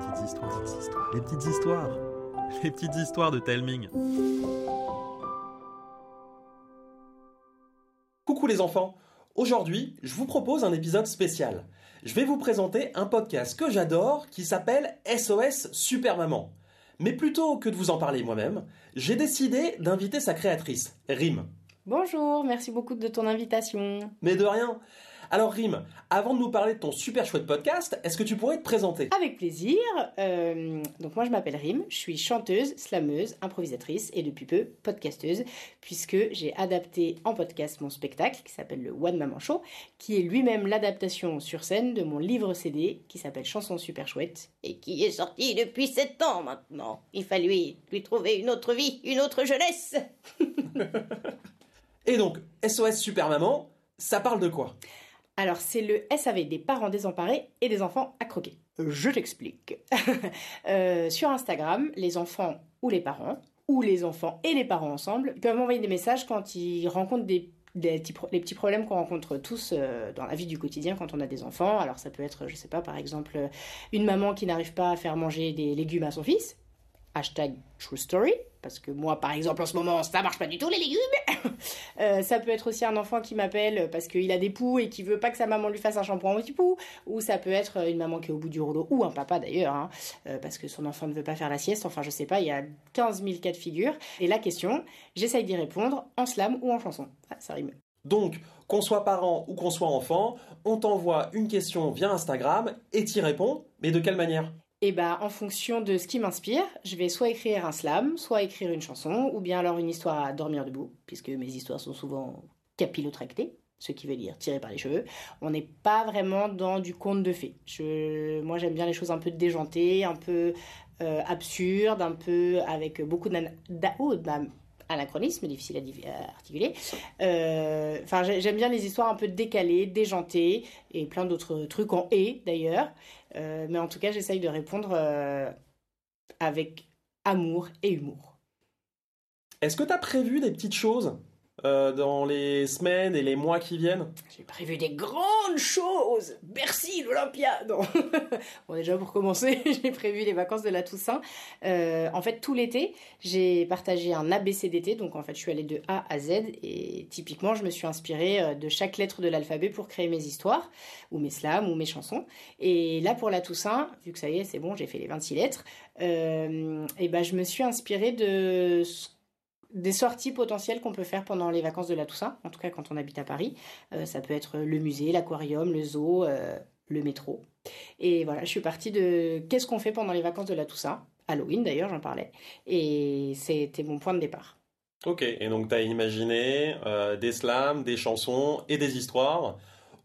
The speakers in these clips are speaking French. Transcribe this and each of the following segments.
petites histoires, les petites histoires, les petites histoires de Telming. Coucou les enfants Aujourd'hui, je vous propose un épisode spécial. Je vais vous présenter un podcast que j'adore qui s'appelle SOS Super Maman. Mais plutôt que de vous en parler moi-même, j'ai décidé d'inviter sa créatrice, Rim. Bonjour, merci beaucoup de ton invitation. Mais de rien. Alors Rim, avant de nous parler de ton super chouette podcast, est-ce que tu pourrais te présenter? Avec plaisir. Euh, donc moi je m'appelle Rim, je suis chanteuse, slameuse, improvisatrice et depuis peu podcasteuse, puisque j'ai adapté en podcast mon spectacle qui s'appelle le One Maman Show, qui est lui-même l'adaptation sur scène de mon livre CD qui s'appelle Chansons super chouettes et qui est sorti depuis 7 ans maintenant. Il fallait lui trouver une autre vie, une autre jeunesse. Et donc, SOS Super Maman, ça parle de quoi? Alors, c'est le SAV des parents désemparés et des enfants à croquer. Je t'explique. Euh, sur Instagram, les enfants ou les parents, ou les enfants et les parents ensemble, peuvent m'envoyer des messages quand ils rencontrent des petits problèmes qu'on rencontre tous euh, dans la vie du quotidien quand on a des enfants. Alors ça peut être, je sais pas, par exemple, une maman qui n'arrive pas à faire manger des légumes à son fils. Hashtag true story. Parce que moi, par exemple, en ce moment, ça marche pas du tout les légumes. Euh, ça peut être aussi un enfant qui m'appelle parce qu'il a des poux et qui veut pas que sa maman lui fasse un shampoing au petit poux. Ou ça peut être une maman qui est au bout du rouleau, ou un papa d'ailleurs, hein, euh, parce que son enfant ne veut pas faire la sieste. Enfin, je sais pas, il y a 15 000 cas de figure. Et la question, j'essaye d'y répondre en slam ou en chanson. Ça rime. Donc, qu'on soit parent ou qu'on soit enfant, on t'envoie une question via Instagram et t'y réponds, mais de quelle manière? Et bah, en fonction de ce qui m'inspire, je vais soit écrire un slam, soit écrire une chanson, ou bien alors une histoire à dormir debout, puisque mes histoires sont souvent capillotractées, ce qui veut dire tirées par les cheveux. On n'est pas vraiment dans du conte de fées. Moi, j'aime bien les choses un peu déjantées, un peu euh, absurdes, un peu avec beaucoup d'anachronisme, difficile à, articuler. Euh, enfin, j'aime bien les histoires un peu décalées, déjantées, et plein d'autres trucs en et d'ailleurs. Euh, mais en tout cas, j'essaye de répondre euh, avec amour et humour. Est-ce que tu as prévu des petites choses? Euh, dans les semaines et les mois qui viennent. J'ai prévu des grandes choses. Merci l'Olympia. Bon déjà pour commencer, j'ai prévu les vacances de la Toussaint. Euh, en fait tout l'été, j'ai partagé un ABCDT, donc en fait je suis allée de A à Z. Et typiquement je me suis inspirée euh, de chaque lettre de l'alphabet pour créer mes histoires, ou mes slams, ou mes chansons. Et là pour la Toussaint, vu que ça y est c'est bon, j'ai fait les 26 lettres, et ben je me suis inspirée de des sorties potentielles qu'on peut faire pendant les vacances de la Toussaint, en tout cas quand on habite à Paris. Euh, ça peut être le musée, l'aquarium, le zoo, euh, le métro. Et voilà, je suis partie de qu'est-ce qu'on fait pendant les vacances de la Toussaint, Halloween d'ailleurs, j'en parlais, et c'était mon point de départ. Ok, et donc tu as imaginé euh, des slams, des chansons et des histoires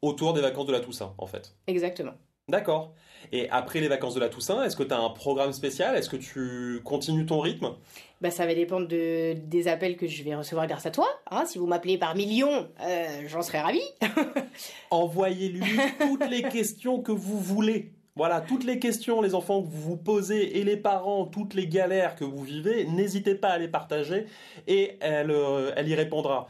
autour des vacances de la Toussaint, en fait. Exactement. D'accord. Et après les vacances de la Toussaint, est-ce que tu as un programme spécial? Est-ce que tu continues ton rythme? Bah, Ça va dépendre de, des appels que je vais recevoir grâce à toi. Hein. si vous m'appelez par millions, euh, j'en serais ravi. Envoyez-lui toutes les questions que vous voulez. Voilà, toutes les questions, les enfants que vous vous posez et les parents, toutes les galères que vous vivez, n'hésitez pas à les partager et elle, euh, elle y répondra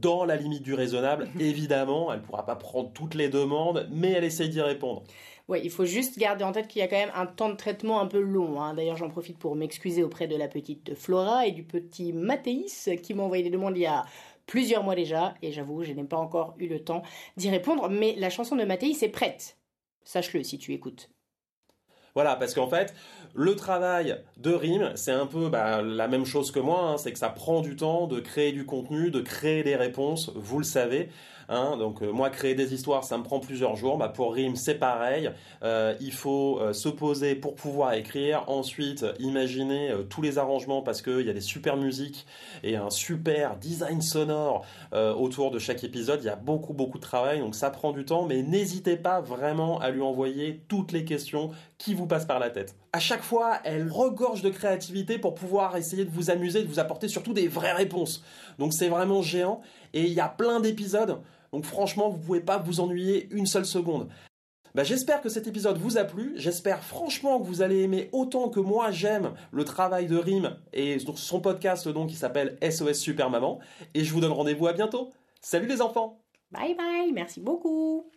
dans la limite du raisonnable. Évidemment, elle ne pourra pas prendre toutes les demandes, mais elle essaye d'y répondre. Ouais, il faut juste garder en tête qu'il y a quand même un temps de traitement un peu long. Hein. D'ailleurs, j'en profite pour m'excuser auprès de la petite Flora et du petit Mathéis qui m'ont envoyé des demandes il y a plusieurs mois déjà. Et j'avoue, je n'ai pas encore eu le temps d'y répondre. Mais la chanson de Mathéis est prête. Sache-le si tu écoutes. Voilà, parce qu'en fait, le travail de rime, c'est un peu bah, la même chose que moi, hein, c'est que ça prend du temps de créer du contenu, de créer des réponses, vous le savez. Hein, donc euh, moi, créer des histoires, ça me prend plusieurs jours. Bah, pour rime, c'est pareil. Euh, il faut euh, se poser pour pouvoir écrire. Ensuite, imaginer tous les arrangements parce qu'il y a des super musiques et un super design sonore autour de chaque épisode. Il y a beaucoup, beaucoup de travail, donc ça prend du temps. Mais n'hésitez pas vraiment à lui envoyer toutes les questions qui vous passent par la tête. À chaque fois, elle regorge de créativité pour pouvoir essayer de vous amuser, de vous apporter surtout des vraies réponses. Donc c'est vraiment géant et il y a plein d'épisodes. Donc franchement, vous pouvez pas vous ennuyer une seule seconde. Bah, j'espère que cet épisode vous a plu. J'espère franchement que vous allez aimer autant que moi j'aime le travail de Rim et son podcast donc qui s'appelle SOS Super Maman. Et je vous donne rendez-vous à bientôt. Salut les enfants Bye bye, merci beaucoup